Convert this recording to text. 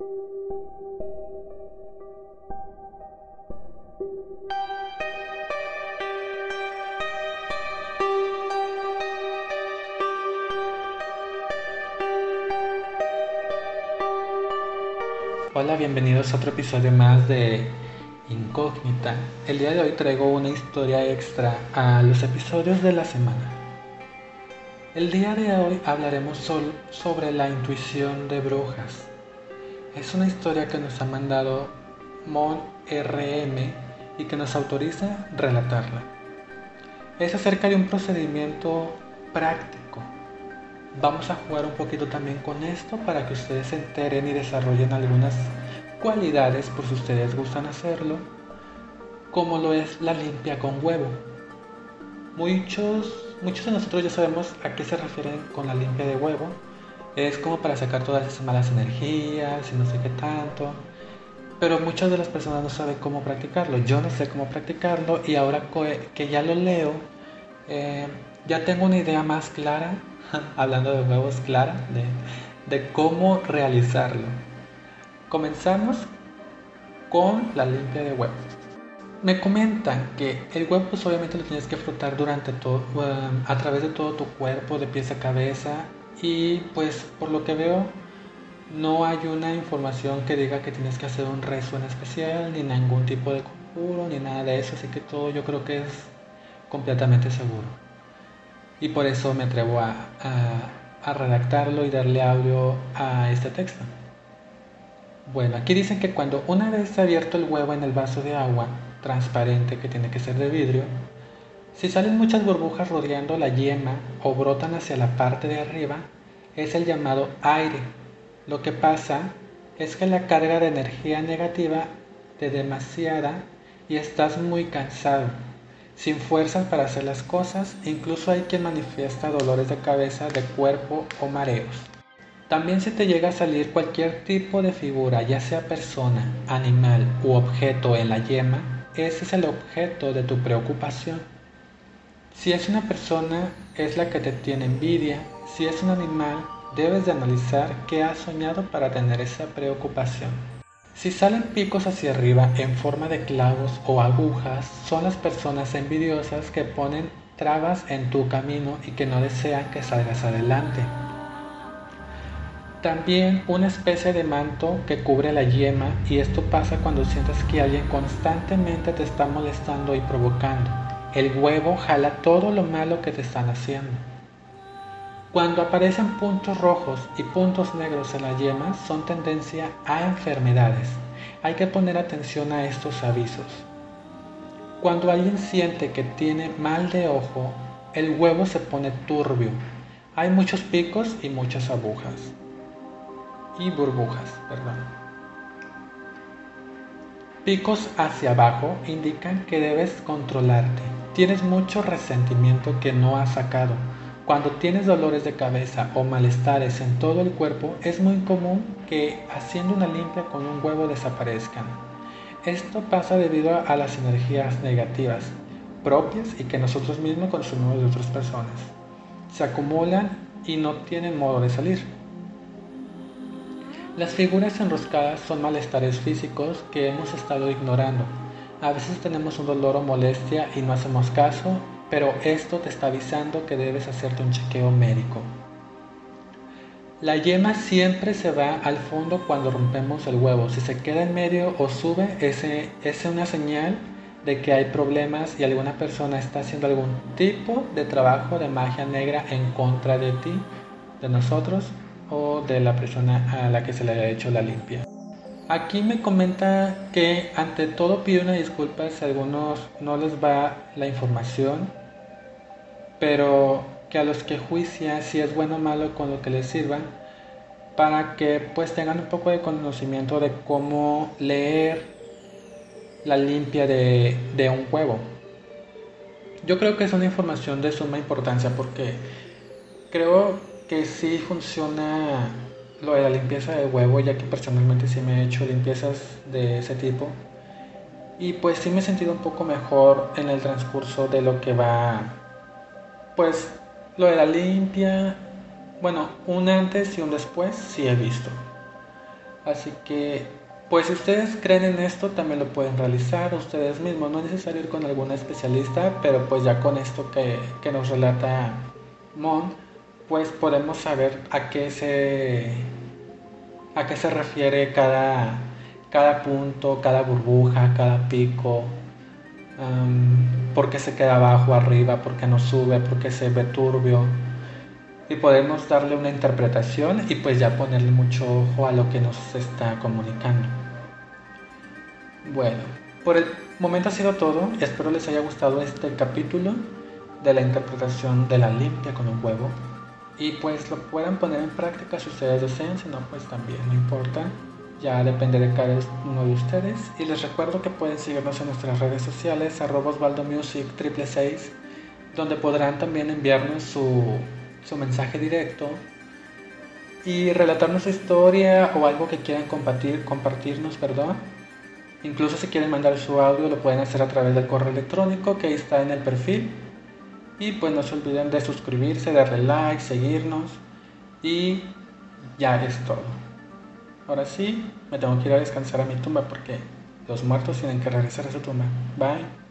Hola, bienvenidos a otro episodio más de Incógnita. El día de hoy traigo una historia extra a los episodios de la semana. El día de hoy hablaremos sobre la intuición de brujas. Es una historia que nos ha mandado Mon RM y que nos autoriza relatarla. Es acerca de un procedimiento práctico Vamos a jugar un poquito también con esto para que ustedes se enteren y desarrollen algunas cualidades por si ustedes gustan hacerlo, como lo es la limpia con huevo. Muchos, muchos de nosotros ya sabemos a qué se refieren con la limpia de huevo. Es como para sacar todas esas malas energías y no sé qué tanto. Pero muchas de las personas no saben cómo practicarlo. Yo no sé cómo practicarlo y ahora que ya lo leo, eh, ya tengo una idea más clara hablando de huevos clara, de, cómo realizarlo. Comenzamos con la limpia de huevo. Me comentan que el huevo pues obviamente lo tienes que frotar durante todo, a través de todo tu cuerpo, de pies a cabeza y pues por lo que veo no hay una información que diga que tienes que hacer un rezo en especial, ni ningún tipo de conjuro, ni nada de eso, así que todo yo creo que es completamente seguro y por eso me atrevo a, redactarlo y darle audio a este texto. Bueno, aquí dicen que cuando una vez abierto el huevo en el vaso de agua transparente que tiene que ser de vidrio, si salen muchas burbujas rodeando la yema o brotan hacia la parte de arriba, es el llamado aire. Lo que pasa es que la carga de energía negativa de demasiada y estás muy cansado sin fuerzas para hacer las cosas, incluso hay quien manifiesta dolores de cabeza, de cuerpo o mareos. También si te llega a salir cualquier tipo de figura, ya sea persona, animal u objeto en la yema, ese es el objeto de tu preocupación. Si es una persona, es la que te tiene envidia. Si es un animal, debes de analizar qué has soñado para tener esa preocupación. Si salen picos hacia arriba en forma de clavos o agujas, son las personas envidiosas que ponen trabas en tu camino y que no desean que salgas adelante. También una especie de manto que cubre la yema y esto pasa cuando sientes que alguien constantemente te está molestando y provocando. El huevo jala todo lo malo que te están haciendo. Cuando aparecen puntos rojos y puntos negros en la yema son tendencia a enfermedades. Hay que poner atención a estos avisos. Cuando alguien siente que tiene mal de ojo, el huevo se pone turbio. Hay muchos picos y muchas agujas. Y burbujas, perdón. Picos hacia abajo indican que debes controlarte. Tienes mucho resentimiento que no has sacado cuando tienes dolores de cabeza o malestares en todo el cuerpo, es muy común que haciendo una limpia con un huevo desaparezcan. Esto pasa debido a las energías negativas propias y que nosotros mismos consumimos de otras personas. Se acumulan y no tienen modo de salir. Las figuras enroscadas son malestares físicos que hemos estado ignorando. A veces tenemos un dolor o molestia y no hacemos caso pero esto te está avisando que debes hacerte un chequeo médico. La yema siempre se va al fondo cuando rompemos el huevo. Si se queda en medio o sube, es una señal de que hay problemas y alguna persona está haciendo algún tipo de trabajo de magia negra en contra de ti, de nosotros o de la persona a la que se le haya hecho la limpia. Aquí me comenta que ante todo pide una disculpa si a algunos no les va la información pero que a los que juician si es bueno o malo con lo que les sirva, para que pues tengan un poco de conocimiento de cómo leer la limpia de, de un huevo. Yo creo que es una información de suma importancia porque creo que sí funciona lo de la limpieza de huevo, ya que personalmente sí me he hecho limpiezas de ese tipo. Y pues sí me he sentido un poco mejor en el transcurso de lo que va pues lo de la limpia, bueno, un antes y un después sí he visto. Así que, pues si ustedes creen en esto, también lo pueden realizar ustedes mismos. No es necesario ir con algún especialista, pero pues ya con esto que, que nos relata Mon, pues podemos saber a qué se, a qué se refiere cada, cada punto, cada burbuja, cada pico, por qué se queda abajo, arriba, por qué no sube, por qué se ve turbio. Y podemos darle una interpretación y pues ya ponerle mucho ojo a lo que nos está comunicando. Bueno, por el momento ha sido todo. Espero les haya gustado este capítulo de la interpretación de la limpia con un huevo. Y pues lo puedan poner en práctica si ustedes desean, si no pues también no importa. Ya depende de cada uno de ustedes. Y les recuerdo que pueden seguirnos en nuestras redes sociales, arroba Music donde podrán también enviarnos su, su mensaje directo y relatarnos su historia o algo que quieran compartir, compartirnos, perdón. Incluso si quieren mandar su audio lo pueden hacer a través del correo electrónico que está en el perfil. Y pues no se olviden de suscribirse, darle like, seguirnos y ya es todo. Ahora sí, me tengo que ir a descansar a mi tumba porque los muertos tienen que regresar a su tumba. Bye.